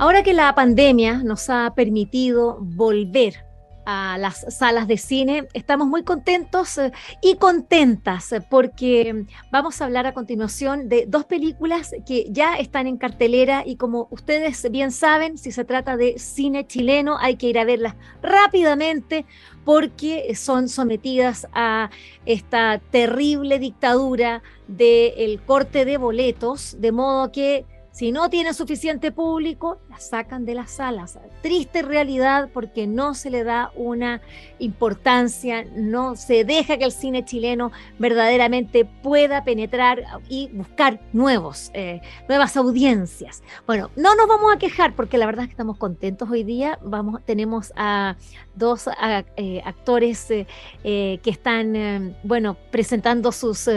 Ahora que la pandemia nos ha permitido volver a las salas de cine, estamos muy contentos eh, y contentas eh, porque vamos a hablar a continuación de dos películas que ya están en cartelera y como ustedes bien saben, si se trata de cine chileno hay que ir a verlas rápidamente porque son sometidas a esta terrible dictadura del corte de boletos, de modo que si no tiene suficiente público, la sacan de las salas. Triste realidad porque no se le da una importancia, no se deja que el cine chileno verdaderamente pueda penetrar y buscar nuevos, eh, nuevas audiencias. Bueno, no nos vamos a quejar porque la verdad es que estamos contentos hoy día. Vamos, tenemos a dos eh, actores eh, que están, bueno, presentando sus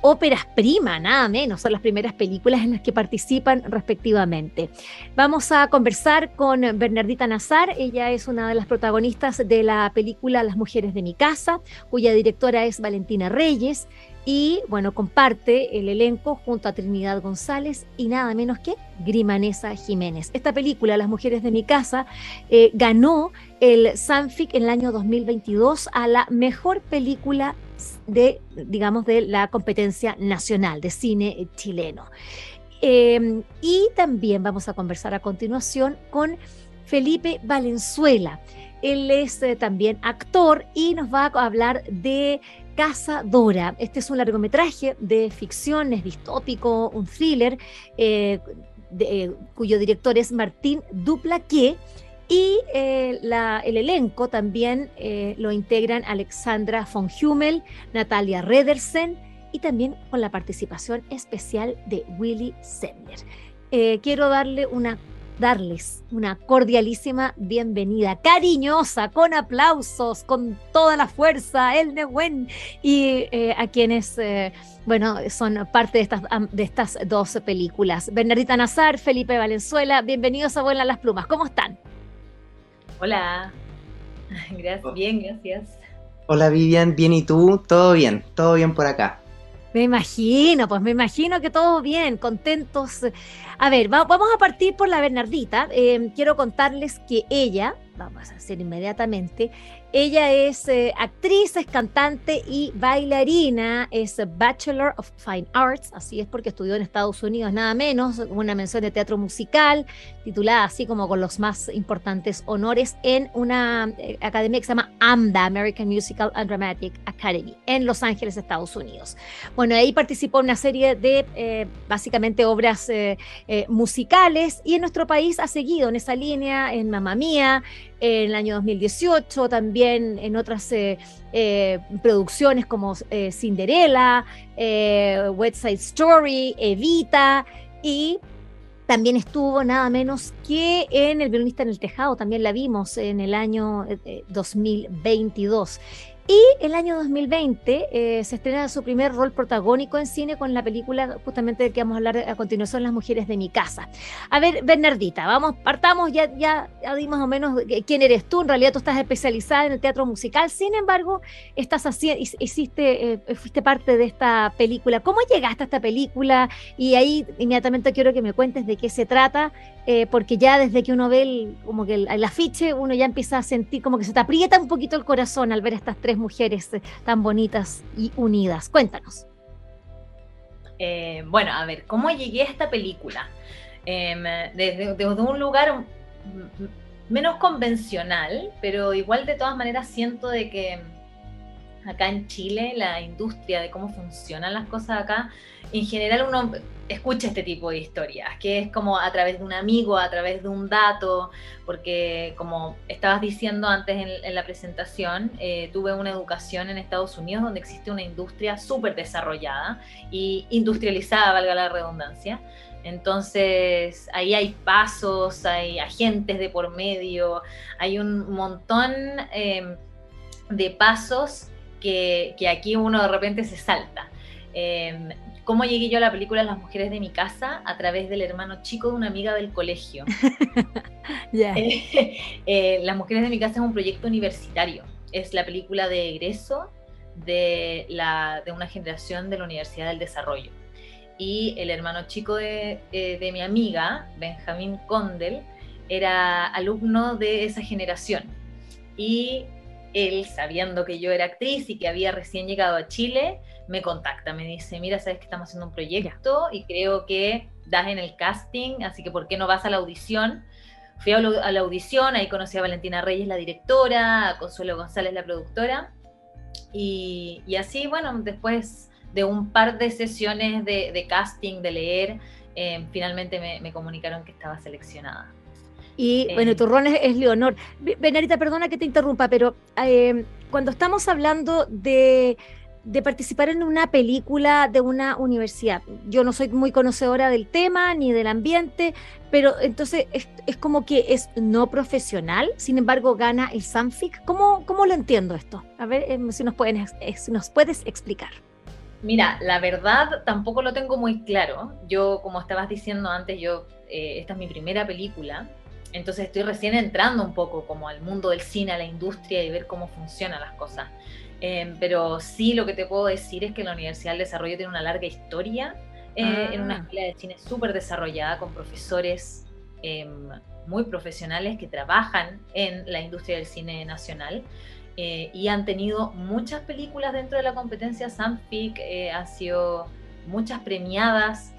óperas prima, nada menos, son las primeras películas en las que participan respectivamente. Vamos a conversar con Bernardita Nazar, ella es una de las protagonistas de la película Las mujeres de mi casa, cuya directora es Valentina Reyes y bueno, comparte el elenco junto a Trinidad González y nada menos que Grimanesa Jiménez. Esta película, Las mujeres de mi casa, eh, ganó el Sanfic en el año 2022 a la mejor película de, digamos, de la competencia nacional de cine chileno. Em, y también vamos a conversar a continuación con Felipe Valenzuela. Él es eh, también actor y nos va a hablar de Casa Dora. Este es un largometraje de ficción, es distópico, un thriller, eh, eh, cuyo director es Martín Duplaqué y el elenco también lo integran Alexandra von Hummel, Natalia Redersen y también con la participación especial de Willy Sender. Eh, quiero darle una, darles una cordialísima bienvenida, cariñosa, con aplausos, con toda la fuerza, el Nehuen y a quienes, bueno, son parte de estas, de estas dos películas. Bernardita Nazar, Felipe Valenzuela, bienvenidos a Vuela las Plumas, ¿cómo están? Hola. Gracias, bien, gracias. Hola Vivian, bien y tú, todo bien, todo bien por acá. Me imagino, pues me imagino que todo bien, contentos. A ver, vamos a partir por la Bernardita. Eh, quiero contarles que ella, vamos a hacer inmediatamente, ella es eh, actriz, es cantante y bailarina, es Bachelor of Fine Arts, así es porque estudió en Estados Unidos nada menos, una mención de teatro musical, titulada así como con los más importantes honores en una eh, academia que se llama AMDA, American Musical and Dramatic Academy, en Los Ángeles, Estados Unidos. Bueno, ahí participó en una serie de eh, básicamente obras musicales y en nuestro país ha seguido en esa línea, en Mamma Mía, en el año 2018, también en otras eh, eh, producciones como eh, Cinderella, West Side Story, Evita y también estuvo nada menos que en El violinista en el tejado, también la vimos en el año 2022. Y el año 2020 eh, se estrena su primer rol protagónico en cine con la película justamente de que vamos a hablar a continuación, Las mujeres de mi casa. A ver, Bernardita, vamos, partamos, ya, ya, ya di más o menos quién eres tú. En realidad tú estás especializada en el teatro musical, sin embargo, estás así, hiciste, eh, fuiste parte de esta película. ¿Cómo llegaste a esta película? Y ahí inmediatamente quiero que me cuentes de qué se trata, eh, porque ya desde que uno ve el, como que el, afiche, uno ya empieza a sentir como que se te aprieta un poquito el corazón al ver estas tres mujeres eh, tan bonitas y unidas. Cuéntanos. Eh, bueno, a ver, ¿cómo llegué a esta película? Em, desde, un lugar menos convencional, pero igual de todas maneras siento de que acá en Chile, la industria, de cómo funcionan las cosas acá, en general uno escucha este tipo de historias, que es como a través de un amigo, a través de un dato, porque como estabas diciendo antes en, la presentación, eh, tuve una educación en Estados Unidos donde existe una industria súper desarrollada y industrializada, valga la redundancia. Entonces ahí hay pasos, hay agentes de por medio, hay un montón em, de pasos que, aquí uno de repente se salta. Em, ¿Cómo llegué yo a la película Las mujeres de mi casa? A través del hermano chico de una amiga del colegio. Eh, Las mujeres de mi casa es un proyecto universitario. Es la película de egreso de, la, de una generación de la Universidad del Desarrollo. Y el hermano chico de, eh, de mi amiga, Benjamín Condel, era alumno de esa generación. Y él, sabiendo que yo era actriz y que había recién llegado a Chile, me contacta, me dice, mira, sabes que estamos haciendo un proyecto y creo que das en el casting, así que ¿por qué no vas a la audición? Fui a la audición, ahí conocí a Valentina Reyes, la directora, a Consuelo González, la productora, y, así, bueno, después de un par de sesiones de, casting, de leer, eh, finalmente me, comunicaron que estaba seleccionada. Y eh, bueno, tu rol es, Leonor. Benarita, perdona que te interrumpa, pero eh, cuando estamos hablando de de participar en una película de una universidad. Yo no soy muy conocedora del tema ni del ambiente, pero entonces es, como que es no profesional, sin embargo gana el Sanfic. ¿Cómo, cómo lo entiendo esto? A ver em, si, nos puedes, eh, si nos puedes explicar. Mira, la verdad tampoco lo tengo muy claro. Yo, como estabas diciendo antes, yo eh, esta es mi primera película, entonces estoy recién entrando un poco como al mundo del cine, a la industria y ver cómo funcionan las cosas. Em, pero sí lo que te puedo decir es que la Universidad del Desarrollo tiene una larga historia eh, en una ah. escuela de cine súper desarrollada con profesores em, muy profesionales que trabajan en la industria del cine nacional. Eh, y han tenido muchas películas dentro de la competencia Sanfic, eh, han sido muchas premiadas.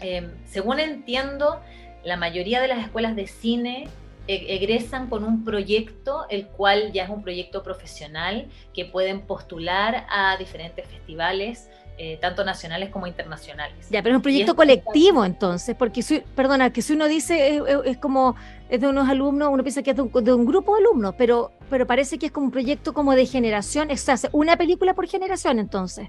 Em, según entiendo, la mayoría de las escuelas de cine e-, egresan con un proyecto, el cual ya es un proyecto profesional, que pueden postular a diferentes festivales, eh, tanto nacionales como internacionales. Ya, pero es un proyecto colectivo entonces, porque, perdona, que si uno dice es, como es de unos alumnos, uno piensa que es de un, grupo de alumnos, pero, pero parece que es como un proyecto como de generación, hace una película por generación entonces.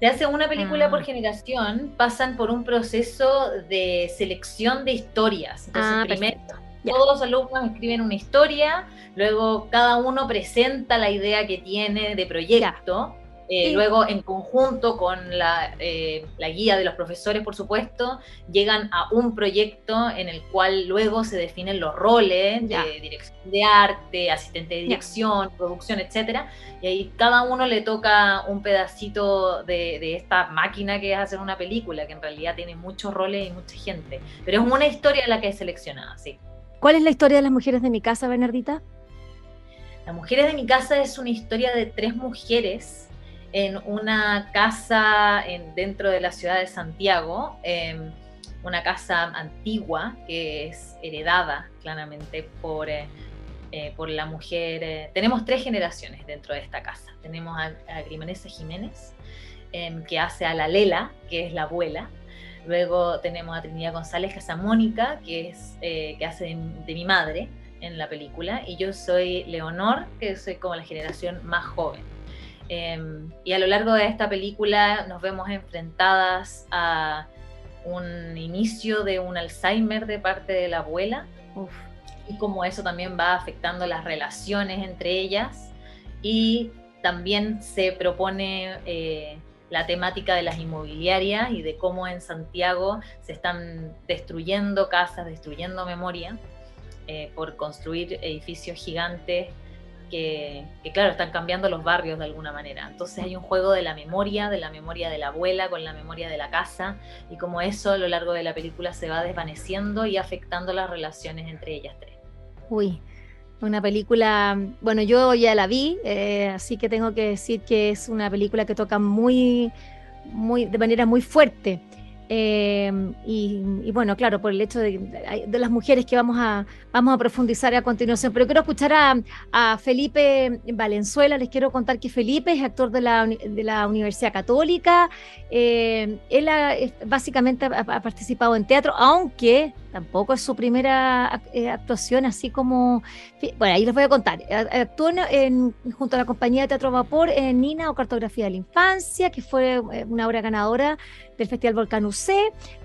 Se hace una película por ah. generación, pasan por un proceso de selección de historias. Entonces, ah, primero, todos los alumnos escriben una historia, luego cada uno presenta la idea que tiene de proyecto. Eh, luego, en conjunto con la, eh, la, guía de los profesores, por supuesto, llegan a un proyecto en el cual luego se definen los roles de dirección de arte, asistente de dirección, producción, etcétera. Y ahí cada uno le toca un pedacito de, de, esta máquina que es hacer una película, que en realidad tiene muchos roles y mucha gente. Pero es una historia la que es seleccionada, sí. ¿Cuál es la historia de las mujeres de mi casa, Bernardita? Las mujeres de mi casa es una historia de tres mujeres en una casa en, dentro de la ciudad de Santiago, em, una casa antigua que es heredada claramente por, eh, eh, por la mujer. Eh, tenemos tres generaciones dentro de esta casa. Tenemos a, a Jiménez, em, que hace a la Lela, que es la abuela, Luego tenemos a Trinidad González, que es a Mónica, que, es, que hace de, mi madre en la película, y yo soy Leonor, que soy como la generación más joven. Em, y a lo largo de esta película nos vemos enfrentadas a un inicio de un Alzheimer de parte de la abuela, y cómo eso también va afectando las relaciones entre ellas, y también se propone... Eh, la temática de las inmobiliarias y de cómo en Santiago se están destruyendo casas, destruyendo memoria eh, por construir edificios gigantes que, claro, están cambiando los barrios de alguna manera. Entonces hay un juego de la memoria, de la memoria de la abuela con la memoria de la casa y como eso a lo largo de la película se va desvaneciendo y afectando las relaciones entre ellas tres. Uy, una película, bueno, yo ya la vi, eh, así que tengo que decir que es una película que toca muy, muy, de manera muy fuerte. Em, y, bueno, claro, por el hecho de, las mujeres que vamos a, vamos a profundizar a continuación. Pero quiero escuchar a, Felipe Valenzuela. Les quiero contar que Felipe es actor de la, de la Universidad Católica. Em, él básicamente ha, participado en teatro, aunque tampoco es su primera eh, actuación, así como. Bueno, ahí les voy a contar. Actuó en, junto a la compañía de Teatro Vapor en Nina o Cartografía de la Infancia, que fue eh, una obra ganadora del Festival Volcán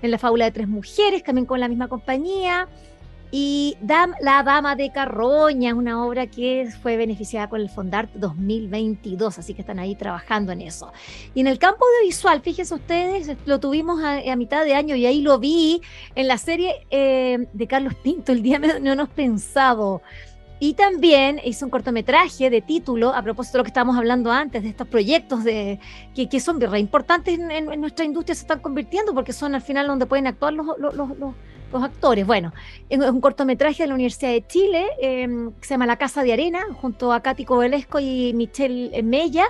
En La Fábula de Tres Mujeres, también con la misma compañía. Y La Dama de Carroña, una obra que fue beneficiada con el Fondart 2022, así que están ahí trabajando en eso. Y en el campo audiovisual, fíjense ustedes, lo tuvimos a, mitad de año y ahí lo vi en la serie eh, de Carlos Pinto, El Día Menos Pensado. Y también hizo un cortometraje de título, a propósito de lo que estábamos hablando antes, de estos proyectos de, que, que son re importantes en, nuestra industria, se están convirtiendo porque son al final donde pueden actuar los, los, los, los actores. Bueno, es un cortometraje de la Universidad de Chile em, que se llama La Casa de Arena, junto a Katy Cobelesco y Michelle Mella.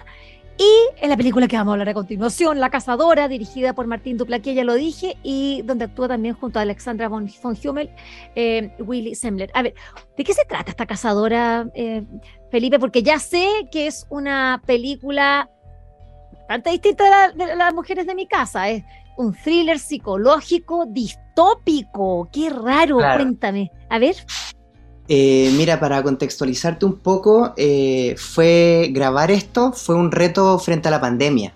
Y en la película que vamos a hablar a continuación, La Cazadora, dirigida por Martín Duplaquia, ya lo dije, y donde actúa también junto a Alexandra von, Hummel, eh, Willy Semmler. A ver, ¿de qué se trata esta Cazadora, eh, Felipe? Porque ya sé que es una película bastante distinta de, las mujeres de mi casa. Es un thriller psicológico distópico. Qué raro, cuéntame. A ver. Eh, mira, para contextualizarte un poco, eh, fue grabar esto fue un reto frente a la pandemia,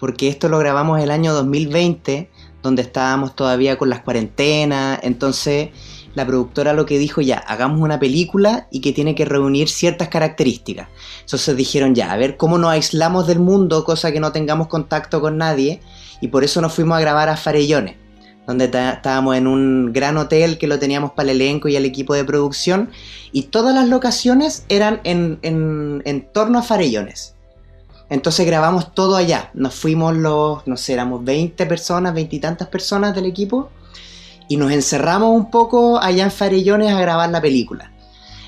porque esto lo grabamos el año 2020, donde estábamos todavía con las cuarentenas, entonces la productora lo que dijo ya, hagamos una película y que tiene que reunir ciertas características. Entonces dijeron ya, a ver cómo nos aislamos del mundo, cosa que no tengamos contacto con nadie, y por eso nos fuimos a grabar a Farellones donde estábamos en un gran hotel que lo teníamos para el elenco y el equipo de producción, y todas las locaciones eran en, en, torno a Farellones. Entonces grabamos todo allá. Nos fuimos los, no sé, éramos 20 personas, 20 y tantas personas del equipo, y nos encerramos un poco allá en Farellones a grabar la película.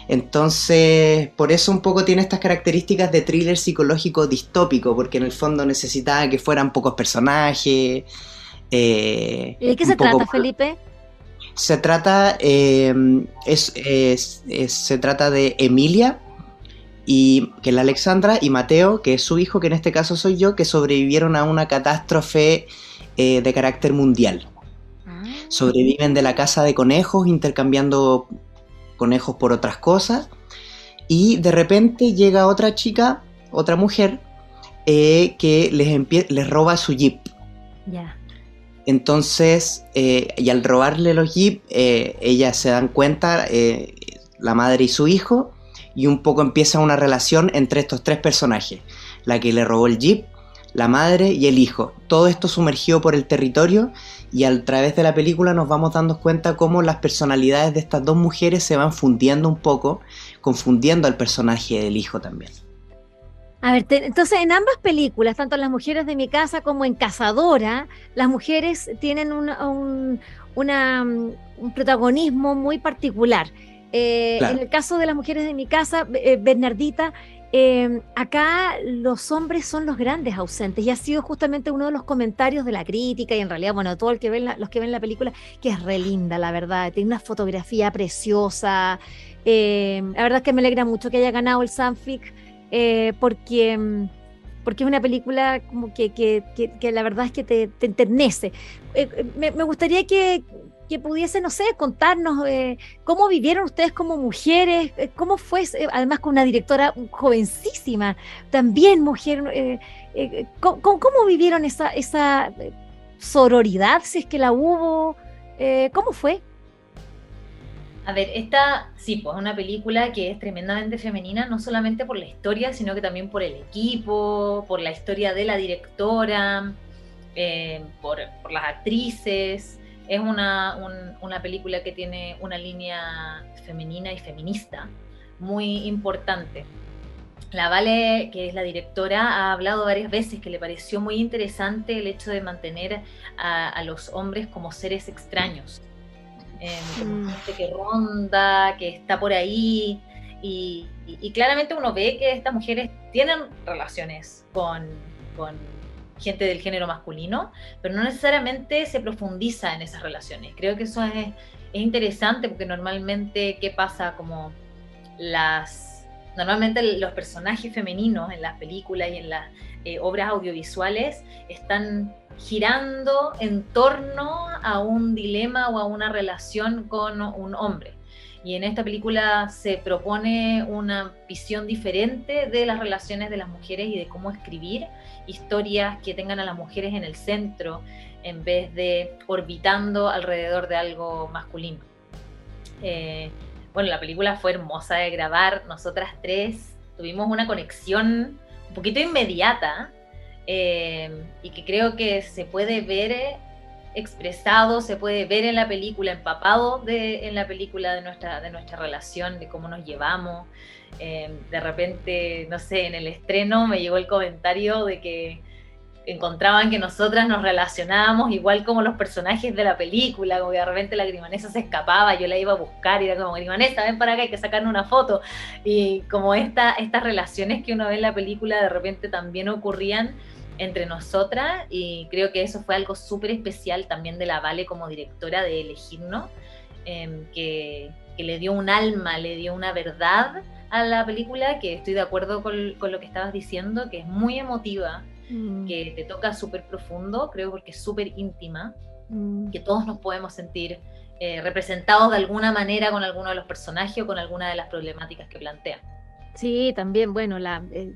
Entonces, por eso un poco tiene estas características de thriller psicológico distópico, porque en el fondo necesitaba que fueran pocos personajes, eh, ¿De qué se trata, Felipe? Se trata, eh, es, se trata de Emilia, y, que es la Alexandra, y Mateo, que es su hijo, que en este caso soy yo, que sobrevivieron a una catástrofe eh, de carácter mundial. Ah. Sobreviven de la casa de conejos, intercambiando conejos por otras cosas, y de repente llega otra chica, otra mujer, que les, les roba su jeep. Ya. Entonces, eh, y al robarle los jeep, eh, ellas se dan cuenta, eh, la madre y su hijo, y un poco empieza una relación entre estos tres personajes, la que le robó el jeep, la madre y el hijo. Todo esto sumergido por el territorio y a través de la película nos vamos dando cuenta cómo las personalidades de estas dos mujeres se van fundiendo un poco, confundiendo al personaje del hijo también. A ver, entonces en ambas películas, tanto en Las Mujeres de mi casa como en Cazadora, las mujeres tienen un, un protagonismo muy particular. Eh, en el caso de Las Mujeres de mi casa, eh, Bernardita, em, acá los hombres son los grandes ausentes y ha sido justamente uno de los comentarios de la crítica y en realidad, bueno, todo el que ven los que ven la película, que es re linda, la verdad, tiene una fotografía preciosa. Em, la verdad es que me alegra mucho que haya ganado el Sanfic eh, porque, porque es una película como que, que, que, la verdad es que te, te enternece. Eh, eh, me, me, gustaría que, que pudiese, no sé, contarnos cómo vivieron ustedes como mujeres, cómo fue, además con una directora jovencísima, también mujer, ¿cómo, ¿cómo, vivieron esa, esa sororidad, si es que la hubo? ¿Cómo fue? A ver, esta sí, pues es una película que es tremendamente femenina, no solamente por la historia, sino que también por el equipo, por la historia de la directora, eh, por, las actrices. Es una, una película que tiene una línea femenina y feminista muy importante. La Vale, que es la directora, ha hablado varias veces que le pareció muy interesante el hecho de mantener a los hombres como seres extraños Em, mm. gente que ronda, que está por ahí. Y, claramente uno ve que estas mujeres tienen relaciones con, gente del género masculino, pero no necesariamente se profundiza en esas relaciones. Creo que eso es, es interesante porque normalmente, ¿qué pasa? Como las... Normalmente los personajes femeninos en las películas y en las eh, obras audiovisuales están girando en torno a un dilema o a una relación con un hombre. Y en esta película se propone una visión diferente de las relaciones de las mujeres y de cómo escribir historias que tengan a las mujeres en el centro en vez de orbitando alrededor de algo masculino. Eh, bueno, la película fue hermosa de grabar, nosotras tres tuvimos una conexión un poquito inmediata eh, y que creo que se puede ver expresado, se puede ver en la película, empapado de, en la película de nuestra, de nuestra relación, de cómo nos llevamos. Eh, de repente, no sé, en el estreno me llegó el comentario de que encontraban que nosotras nos relacionábamos igual como los personajes de la película, como que de repente la grimanesa se escapaba, yo la iba a buscar y era como, grimanesa, ven para acá, hay que sacar una foto. Y como esta, estas relaciones que uno ve en la película de repente también ocurrían entre nosotras y creo que eso fue algo súper especial también de la Vale como directora de elegirnos, em, que, le dio un alma, le dio una verdad a la película, que estoy de acuerdo con, lo que estabas diciendo, que es muy emotiva, mm. que te toca súper profundo, creo porque es súper íntima, mm. que todos nos podemos sentir eh, representados de alguna manera con alguno de los personajes o con alguna de las problemáticas que plantean. Sí, también, bueno, la... Eh,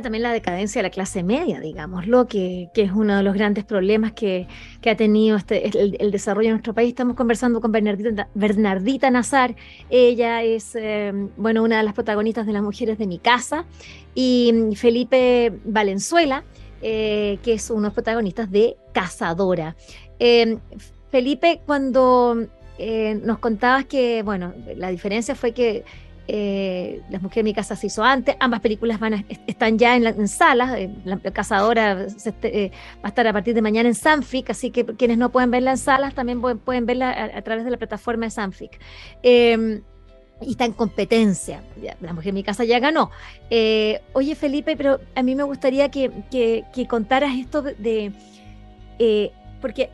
también la decadencia de la clase media, digámoslo, que, que es uno de los grandes problemas que, que ha tenido este, el, desarrollo de nuestro país. Estamos conversando con Bernardita, Bernardita Nazar. Ella es, eh, bueno, una de las protagonistas de Las Mujeres de mi Casa. Y Felipe Valenzuela, eh, que es uno de los protagonistas de Cazadora. Eh, Felipe, cuando nos contabas que, bueno, la diferencia fue que eh, Las Mujeres de mi casa se hizo antes, ambas películas van están ya en, en salas, eh, la, Cazadora eh, va a estar a partir de mañana en Sanfic, así que quienes no pueden verla en salas también pueden, verla a, través de la plataforma de Sanfic. Y está en competencia. La mujer de mi casa ya ganó. oye, Felipe, pero a mí me gustaría que, que, contaras esto de. porque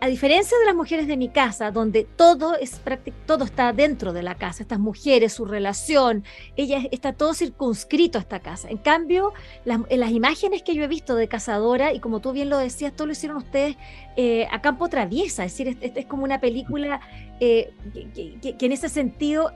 a diferencia de las mujeres de mi casa, donde todo es todo está dentro de la casa, estas mujeres, su relación, ella está todo circunscrito a esta casa. En cambio, en las imágenes que yo he visto de Cazadora, y como tú bien lo decías, todo lo hicieron ustedes eh, a campo traviesa, es decir, es, es como una película eh, que, en ese sentido,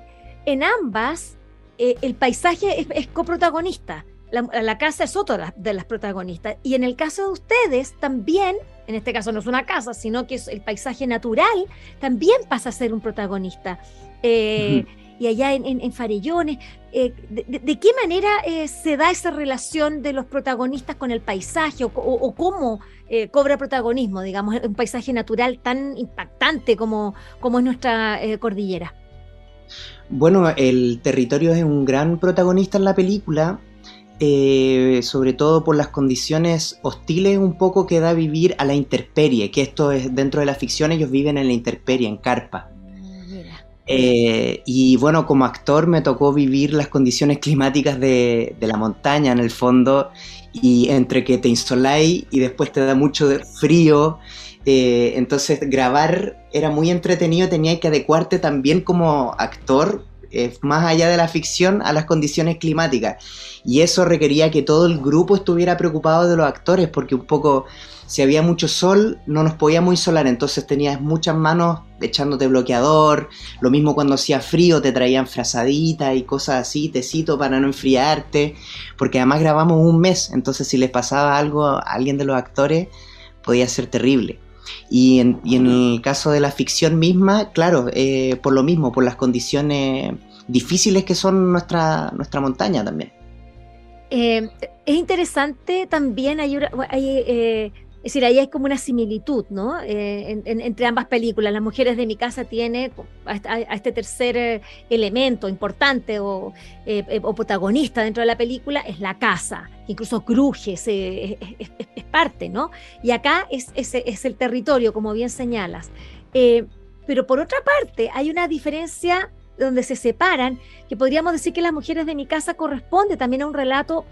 en ambas, eh, el paisaje es, coprotagonista. La, casa es otra de las protagonistas. Y en el caso de ustedes, también en este caso no es una casa, sino que es el paisaje natural, también pasa a ser un protagonista. Eh, y allá en, Farellones, eh, de, qué manera eh, se da esa relación de los protagonistas con el paisaje o, cómo cobra protagonismo, digamos, un paisaje natural tan impactante como, como es nuestra cordillera? Bueno, el territorio es un gran protagonista en la película eh, sobre todo por las condiciones hostiles un poco que da vivir a la intemperie, que esto es dentro de la ficción ellos viven en la intemperie, en carpa. Eh, y bueno, como actor me tocó vivir las condiciones climáticas de, la montaña en el fondo y entre que te insoláis y después te da mucho frío. Eh, entonces grabar era muy entretenido, tenía que adecuarte también como actor eh, más allá de la ficción a las condiciones climáticas. Y eso requería que todo el grupo estuviera preocupado de los actores, porque un poco, si había mucho sol, no nos podíamos insolar, entonces tenías muchas manos echándote bloqueador, lo mismo cuando hacía frío te traían frazaditas y cosas así, tecito para no enfriarte, porque además grabamos un mes, entonces si les pasaba algo a alguien de los actores, podía ser terrible. Y en, el caso de la ficción misma, claro, eh, por lo mismo, por las condiciones difíciles que son nuestra, nuestra montaña también. Eh, es interesante también, hay, eh, es decir, ahí hay como una similitud, ¿no? Eh, entre ambas películas. Las mujeres de mi casa tiene a, este tercer elemento importante o, protagonista dentro de la película, es la casa, incluso cruje, es, es, parte, ¿no? Y acá es, es, el territorio, como bien señalas. pero por otra parte, hay una diferencia donde se separan, que podríamos decir que las mujeres de mi casa corresponde también a un relato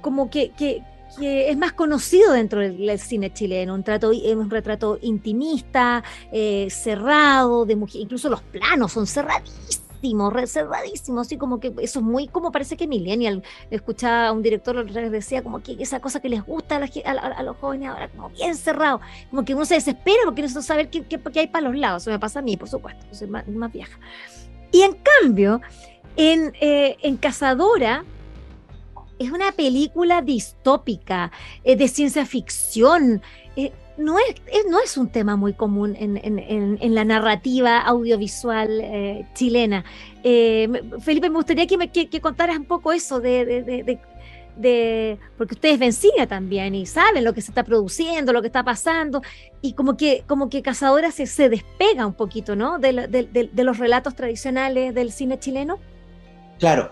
como que, que, que es más conocido dentro del, cine chileno, un, trato, un retrato intimista, eh, cerrado, de mujer, incluso los planos son cerradísimos, cerradísimos, así como que eso es muy como parece que Millennial, escuchaba a un director que decía como que esa cosa que les gusta a, los jóvenes ahora, como bien cerrado, como que uno se desespera porque no sabe qué, hay para los lados, eso me pasa a mí, por supuesto, soy más, más vieja. Y en cambio, en, eh, en Cazadora, es una película distópica, eh, de ciencia ficción. Eh, no, es, no es un tema muy común en, la narrativa audiovisual eh, chilena. Felipe, me gustaría que, me, que, contaras un poco eso de, porque ustedes ven cine también y saben lo que se está produciendo, lo que está pasando, y como que, como que Cazadora se, se despega un poquito, ¿no? De, los relatos tradicionales del cine chileno. Claro,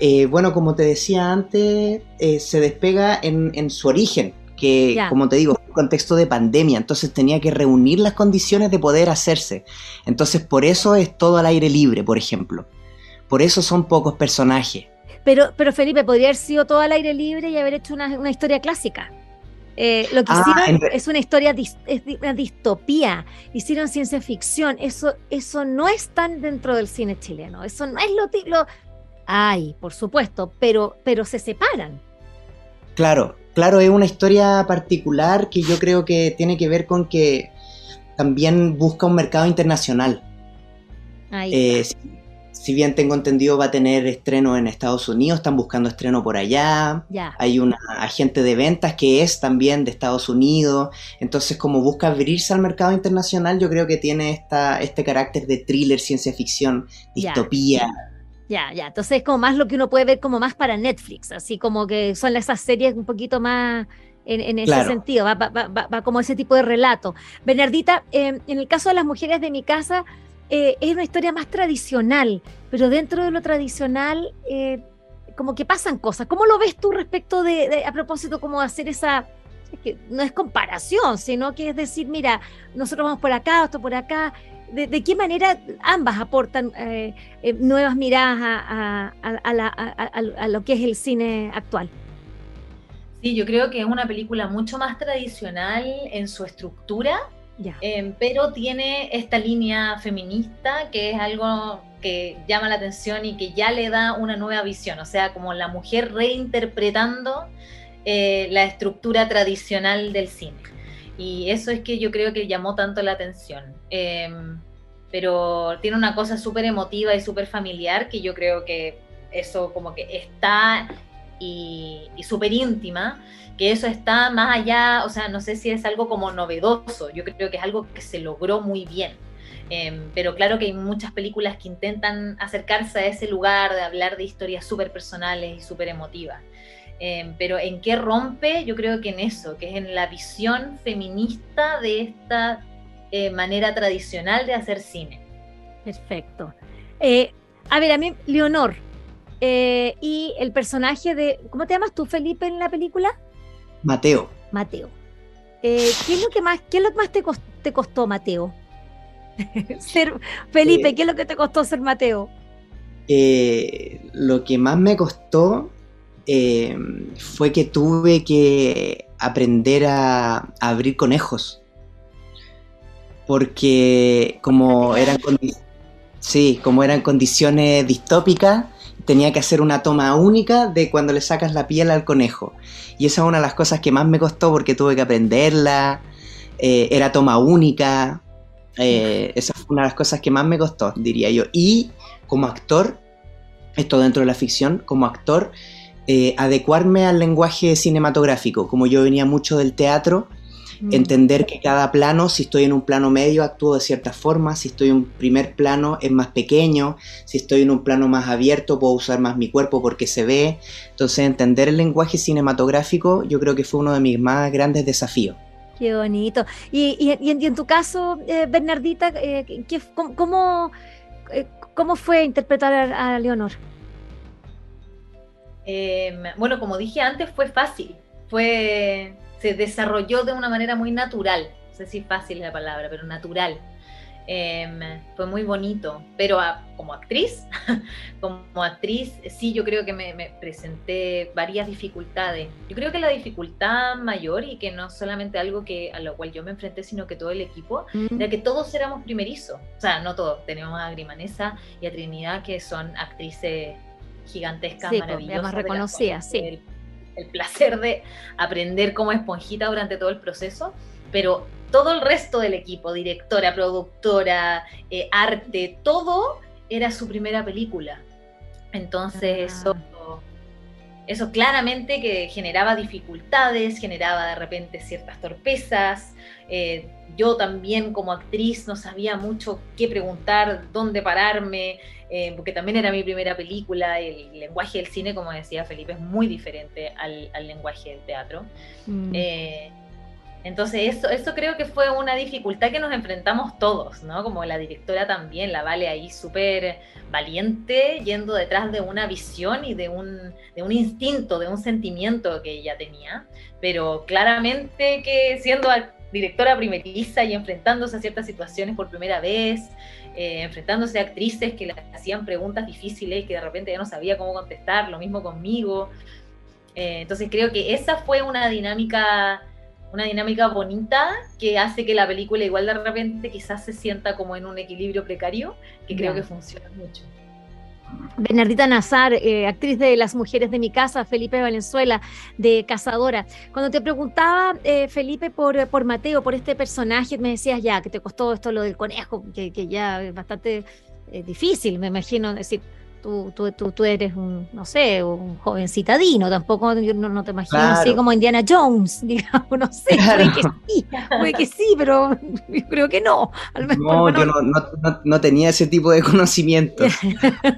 eh, bueno, como te decía antes, eh, se despega en, su origen, que como te digo, un contexto de pandemia, entonces tenía que reunir las condiciones de poder hacerse. Entonces por eso es todo al aire libre, por ejemplo. Por eso son pocos personajes. Pero, pero Felipe, podría haber sido todo al aire libre y haber hecho una, historia clásica. Eh, lo que ah, hicieron es una historia, es una distopía, hicieron ciencia ficción, eso, eso no está dentro del cine chileno, eso no es lo, lo, Ay, por supuesto, pero, pero se separan. Claro, claro, es una historia particular que yo creo que tiene que ver con que también busca un mercado internacional. Eh, si, bien tengo entendido va a tener estreno en Estados Unidos, están buscando estreno por allá. Hay una agente de ventas que es también de Estados Unidos. Entonces, como busca abrirse al mercado internacional, yo creo que tiene esta, este carácter de thriller, ciencia ficción, distopía. Ya, ya. Entonces es como más lo que uno puede ver como más para Netflix, así como que son esas series un poquito más en, ese sentido, va, va, va, como ese tipo de relato. Bernardita, em, en el caso de las mujeres de mi casa, eh, es una historia más tradicional, pero dentro de lo tradicional, eh, como que pasan cosas. ¿Cómo lo ves tú respecto de, a propósito, como hacer esa, que no es comparación, sino que es decir, mira, nosotros vamos por acá, esto por acá, de, qué manera ambas aportan eh, eh, nuevas miradas a, lo que es el cine actual. Sí, yo creo que es una película mucho más tradicional en su estructura, em, pero tiene esta línea feminista que es algo que llama la atención y que ya le da una nueva visión, o sea, como la mujer reinterpretando eh, la estructura tradicional del cine. Y eso es que yo creo que llamó tanto la atención. Em, pero tiene una cosa súper emotiva y súper familiar que yo creo que eso como que está y, súper íntima, que eso está más allá, o sea, no sé si es algo como novedoso, yo creo que es algo que se logró muy bien. Em, pero claro que hay muchas películas que intentan acercarse a ese lugar de hablar de historias súper personales y súper emotivas. Em, pero en qué rompe, yo creo que en eso, que es en la visión feminista de esta eh, manera tradicional de hacer cine. Perfecto. Eh, a ver, a mí, Leonor, eh, y el personaje de. ¿Cómo te llamas tú, Felipe, en la película? Mateo. Mateo. ¿qué, es lo que más, ¿Qué es lo que más te, costó, te costó Mateo? ser Felipe, ¿qué es lo que te costó ser Mateo? lo que más me costó eh, fue que tuve que aprender a, abrir conejos. Porque como eran, sí, como eran condiciones distópicas, tenía que hacer una toma única de cuando le sacas la piel al conejo. Y esa es una de las cosas que más me costó porque tuve que aprenderla. Eh, era toma única. Eh, esa fue una de las cosas que más me costó, diría yo. Y como actor, esto dentro de la ficción, como actor, eh, adecuarme al lenguaje cinematográfico. Como yo venía mucho del teatro, mm. entender que cada plano, si estoy en un plano medio, actúo de cierta forma, si estoy en un primer plano es más pequeño, si estoy en un plano más abierto puedo usar más mi cuerpo porque se ve. Entonces entender el lenguaje cinematográfico yo creo que fue uno de mis más grandes desafíos. Qué bonito. Y, en tu caso, eh, Bernardita, eh, cómo, cómo, fue interpretar a Leonor? Em, bueno, como dije antes, fue fácil, fue, se desarrolló de una manera muy natural, no sé si fácil es la palabra, pero natural. Em, fue muy bonito, pero como actriz, como actriz, sí, yo creo que me, presenté varias dificultades. Yo creo que la dificultad mayor y que no solamente algo que a lo cual yo me enfrenté, sino que todo el equipo, mm. era que todos éramos primerizos. O sea, no todos, tenemos a Grimanesa y a Trinidad, que son actrices gigantescas, pues, maravillosas. Más reconocidas, sí. el placer de aprender como esponjita durante todo el proceso, pero todo el resto del equipo, directora, productora, eh, arte, todo era su primera película. Entonces ah. eso, eso claramente que generaba dificultades, generaba de repente ciertas torpezas. Eh, yo también como actriz no sabía mucho qué preguntar, dónde pararme, eh, porque también era mi primera película. El lenguaje del cine, como decía Felipe, es muy diferente al, lenguaje del teatro. Mm. Entonces, eso, eso creo que fue una dificultad que nos enfrentamos todos, ¿no? Como la directora también, la Vale ahí súper valiente, yendo detrás de una visión y de un, de un instinto, de un sentimiento que ella tenía, pero claramente que siendo directora primeriza y enfrentándose a ciertas situaciones por primera vez, eh, enfrentándose a actrices que le hacían preguntas difíciles que de repente ya no sabía cómo contestar, lo mismo conmigo. Eh, entonces creo que esa fue una dinámica una dinámica bonita que hace que la película igual de repente quizás se sienta como en un equilibrio precario, que creo que funciona mucho. Bernardita Nazar, eh, actriz de Las Mujeres de mi Casa, Felipe Valenzuela, de Cazadora. Cuando te preguntaba, eh, Felipe, por, por Mateo, por este personaje, me decías ya que te costó esto lo del conejo, que, que ya es bastante eh, difícil, me imagino. decir, Tú, tú, tú, eres un, no sé, un joven citadino, tampoco no, te imagino así como Indiana Jones, digamos, no sé, puede que sí, puede que sí, pero yo creo que no. no, yo no, tenía ese tipo de conocimiento.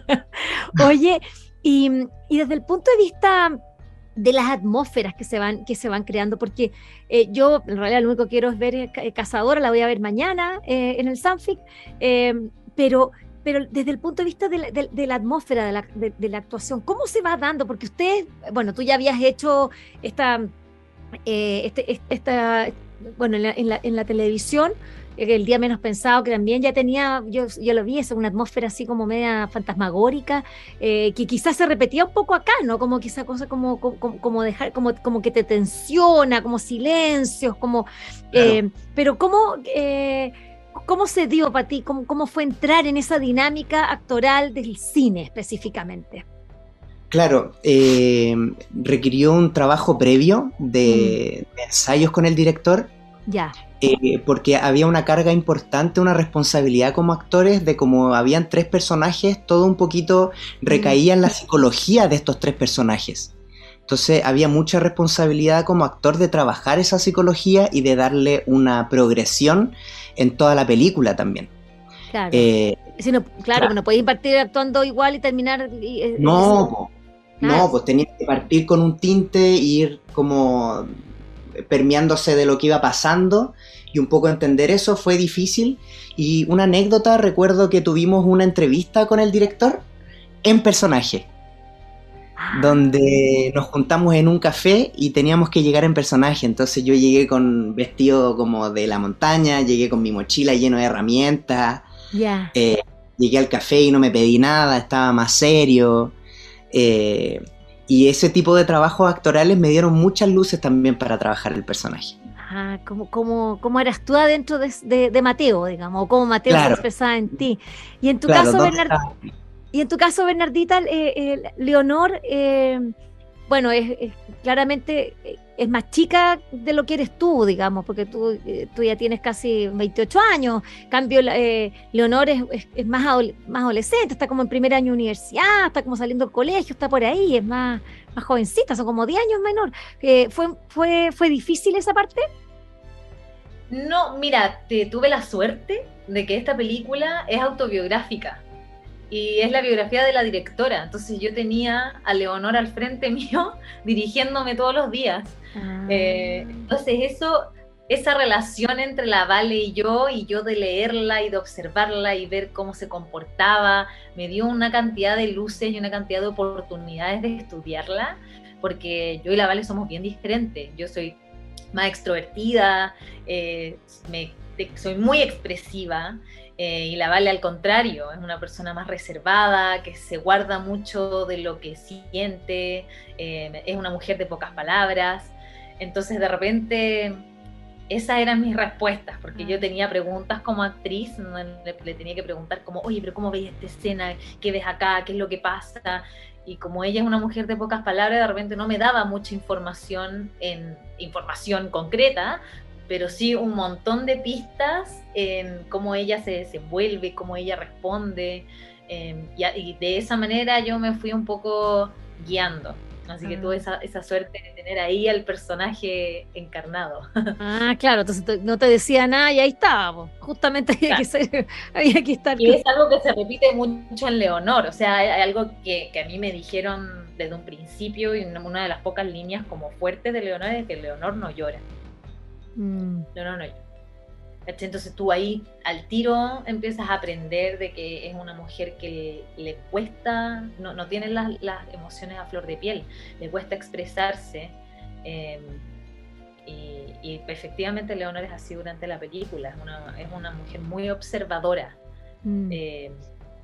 Oye, y, y, desde el punto de vista de las atmósferas que se van, que se van creando, porque eh, yo en realidad lo único que quiero es ver eh, Cazadora, la voy a ver mañana eh, en el Sanfic, pero pero desde el punto de vista de la, atmósfera, de la, de la, actuación, ¿cómo se va dando? Porque usted, bueno, tú ya habías hecho esta, eh, este, esta bueno, en la, en la, televisión, eh, el día menos pensado, que también ya tenía, yo, yo lo vi, es una atmósfera así como media fantasmagórica, eh, que quizás se repetía un poco acá, ¿no? Como quizás cosa como, como, como, dejar, como, como que te tensiona, como silencios, como, pero cómo ¿Cómo se dio para ti? ¿Cómo, fue entrar en esa dinámica actoral del cine específicamente? Claro, eh, requirió un trabajo previo de, mm. ensayos con el director. Ya. Eh, porque había una carga importante, una responsabilidad como actores de como habían tres personajes, todo un poquito recaía en la psicología de estos tres personajes. Entonces había mucha responsabilidad como actor de trabajar esa psicología y de darle una progresión en toda la película también. Claro, eh, claro, no podéis partir actuando igual y terminar... No, no, pues tenías que partir con un tinte e ir como permeándose de lo que iba pasando y un poco entender eso fue difícil. Y una anécdota, recuerdo que tuvimos una entrevista con el director en personaje donde nos juntamos en un café y teníamos que llegar en personaje. Entonces yo llegué con vestido como de la montaña, llegué con mi mochila lleno de herramientas. Eh, llegué al café y no me pedí nada, estaba más serio. Eh, y ese tipo de trabajos actorales me dieron muchas luces también para trabajar el personaje. Ah, como, como, eras tú adentro de, Mateo, digamos, o como Mateo se expresaba en ti. Y en tu caso, Bernardo, y en tu caso, Bernardita, eh, eh, Leonor, eh, bueno, es, claramente es más chica de lo que eres tú, digamos, porque tú, tú ya tienes casi 28 años. Cambio, Leonor es, más, más adolescente, está como en primer año de universidad, está como saliendo del colegio, está por ahí, es más, más jovencita, son como 10 años menor. ¿fue, fue, ¿Fue difícil esa parte? No, mira, te, tuve la suerte de que esta película es autobiográfica y es la biografía de la directora. Entonces yo tenía a Leonor al frente mío dirigiéndome todos los días. Ah. Eh, entonces eso, esa relación entre la Vale y yo, y yo de leerla y de observarla y ver cómo se comportaba, me dio una cantidad de luces y una cantidad de oportunidades de estudiarla, porque yo y la Vale somos bien diferentes. Yo soy más extrovertida, eh, me soy muy expresiva eh, y la Vale al contrario, es una persona más reservada, que se guarda mucho de lo que siente, eh, es una mujer de pocas palabras, entonces de repente esas eran mis respuestas, porque yo ah. tenía preguntas como actriz, le, tenía que preguntar como, oye, pero ¿cómo veis esta escena? ¿Qué ves acá? ¿Qué es lo que pasa? Y como ella es una mujer de pocas palabras, de repente no me daba mucha información en información concreta, pero sí un montón de pistas en cómo ella se desenvuelve, cómo ella responde. Em, y, de esa manera yo me fui un poco guiando. Así que tuve ah. esa, suerte de tener ahí al personaje encarnado. Ah, claro, entonces no te decía nada y ahí estaba, justamente había, que estar. Y es algo que se repite mucho en Leonor, o sea, hay algo que, que a mí me dijeron desde un principio y una de las pocas líneas como fuertes de Leonor es que Leonor no llora. Mm. No, no, no. Entonces tú ahí al tiro empiezas a aprender de que es una mujer que le, cuesta, no, no tiene las, emociones a flor de piel, le cuesta expresarse. Em, y, efectivamente Leonor es así durante la película, es una, es una mujer muy observadora. Mm. Em,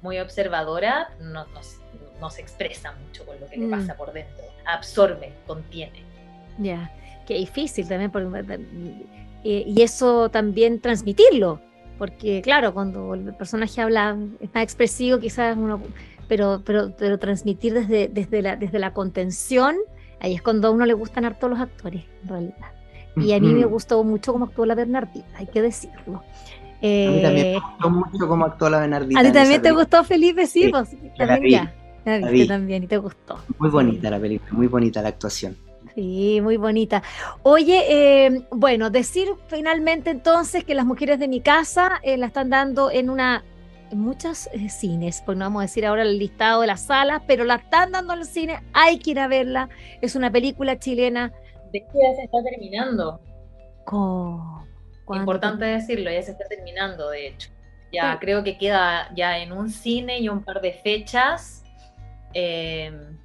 muy observadora, no, no, se expresa mucho con lo que le mm. pasa por dentro, absorbe, contiene. Ya qué difícil también, eh, y eso también transmitirlo, porque claro, cuando el personaje habla, está expresivo, quizás uno, pero, pero, pero transmitir desde, desde, la, desde la contención, ahí es cuando a uno le gustan harto los actores, en realidad. Y a mí me gustó mucho cómo actuó la Bernardita, hay que decirlo. a mí también me eh, gustó mucho cómo actuó la Bernardita. ¿A ti también te gustó Felipe? Sí, pues, también ya. La también y te gustó. Muy bonita la película, muy bonita la actuación. Sí, muy bonita. Oye, em, bueno, decir finalmente entonces que las mujeres de mi casa eh, la están dando en una en muchos eh, cines, pues no vamos a decir ahora el listado de las salas, pero la están dando en el cine, hay que ir a verla. Es una película chilena. De hecho, ya se está terminando. Importante decirlo, ya se está terminando, de hecho. Ya creo que queda ya en un cine y un par de fechas. Em,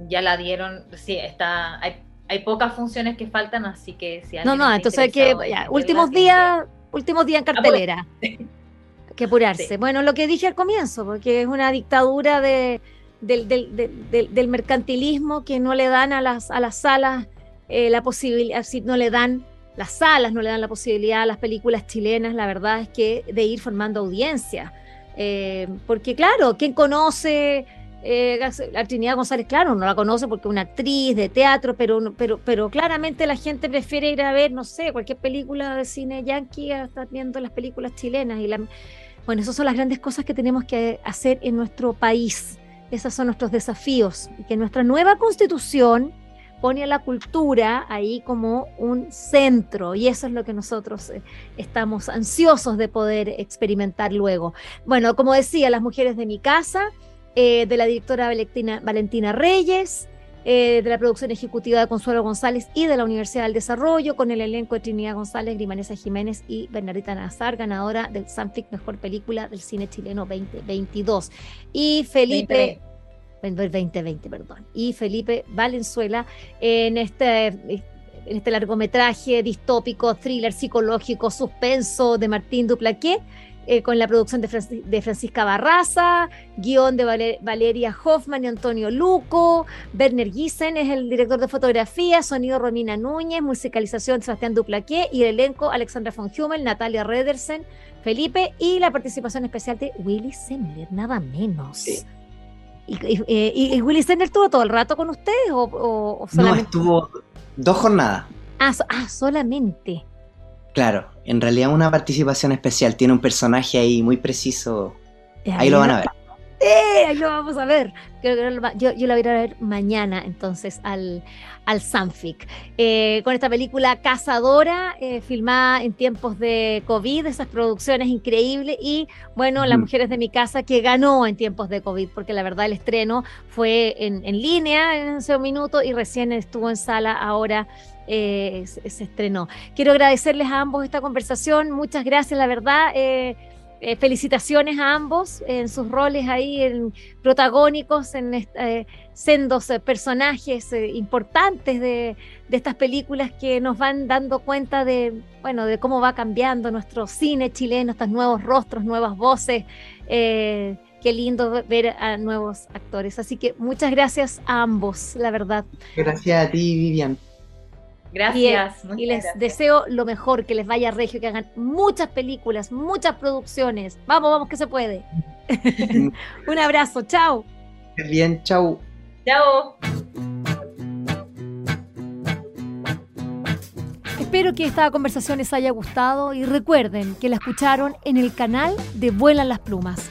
ya la dieron, sí, está, hay hay pocas funciones que faltan, así que si No, no, entonces hay que, últimos días, últimos días en cartelera. que apurarse. Bueno, lo que dije al comienzo, porque es una dictadura de, del, mercantilismo que no le dan a las, a las salas eh, la posibilidad, si no le dan las salas, no le dan la posibilidad a las películas chilenas, la verdad es que de ir formando audiencia. Eh, porque claro, ¿quién conoce eh, la Trinidad González, claro, no la conoce porque es una actriz de teatro, pero, pero, pero claramente la gente prefiere ir a ver, no sé, cualquier película de cine yankee a estar viendo las películas chilenas. Y la, bueno, esas son las grandes cosas que tenemos que hacer en nuestro país. Esos son nuestros desafíos. Y que nuestra nueva constitución pone a la cultura ahí como un centro y eso es lo que nosotros eh, estamos ansiosos de poder experimentar luego. Bueno, como decía, las mujeres de mi casa eh, de la directora Valentina, Valentina Reyes, eh, de la producción ejecutiva de Consuelo González y de la Universidad del Desarrollo, con el elenco de Trinidad González, Grimanesa Jiménez y Bernardita Nazar, ganadora del Sanflick Mejor Película del Cine Chileno 2022. Y Felipe... 2020, perdón. Y Felipe Valenzuela en este, en este largometraje distópico, thriller psicológico, suspenso de Martín Duplaqué eh, con la producción de, Francisca Barraza, guion de Valeria Hoffman y Antonio Luco, Werner Giesen es el director de fotografía, sonido Romina Núñez, musicalización Sebastián Duplaqué y el elenco Alexandra von Hummel, Natalia Redersen, Felipe y la participación especial de Willy Semmler, nada menos. Eh, ¿Y, Willy Semmler estuvo todo el rato con ustedes o, solamente? No, estuvo dos jornadas. ah, ah solamente. Claro, en realidad una participación especial, tiene un personaje ahí muy preciso. Ahí, lo van a ver. ¡Eh! Ahí lo vamos a ver. Yo, yo, la voy a ver mañana entonces al, al Sanfic. Eh, con esta película Cazadora, eh, filmada en tiempos de COVID, esas producciones increíbles. Y bueno, Las Mujeres de mi Casa, que ganó en tiempos de COVID, porque la verdad el estreno fue en, en línea en ese minuto y recién estuvo en sala ahora eh, se, estrenó. Quiero agradecerles a ambos esta conversación, muchas gracias, la verdad. Eh, eh, felicitaciones a ambos en sus roles ahí en, protagónicos, en sendos personajes importantes de, estas películas que nos van dando cuenta de, bueno, de cómo va cambiando nuestro cine chileno, estos nuevos rostros, nuevas voces. qué lindo ver a nuevos actores. Así que muchas gracias a ambos, la verdad. Gracias a ti, Vivian. Gracias. Y, les deseo lo mejor, que les vaya regio, que hagan muchas películas, muchas producciones. Vamos, vamos, que se puede. Un abrazo, chao. Bien, chao. Chao. Espero que esta conversación les haya gustado y recuerden que la escucharon en el canal de Vuelan las Plumas.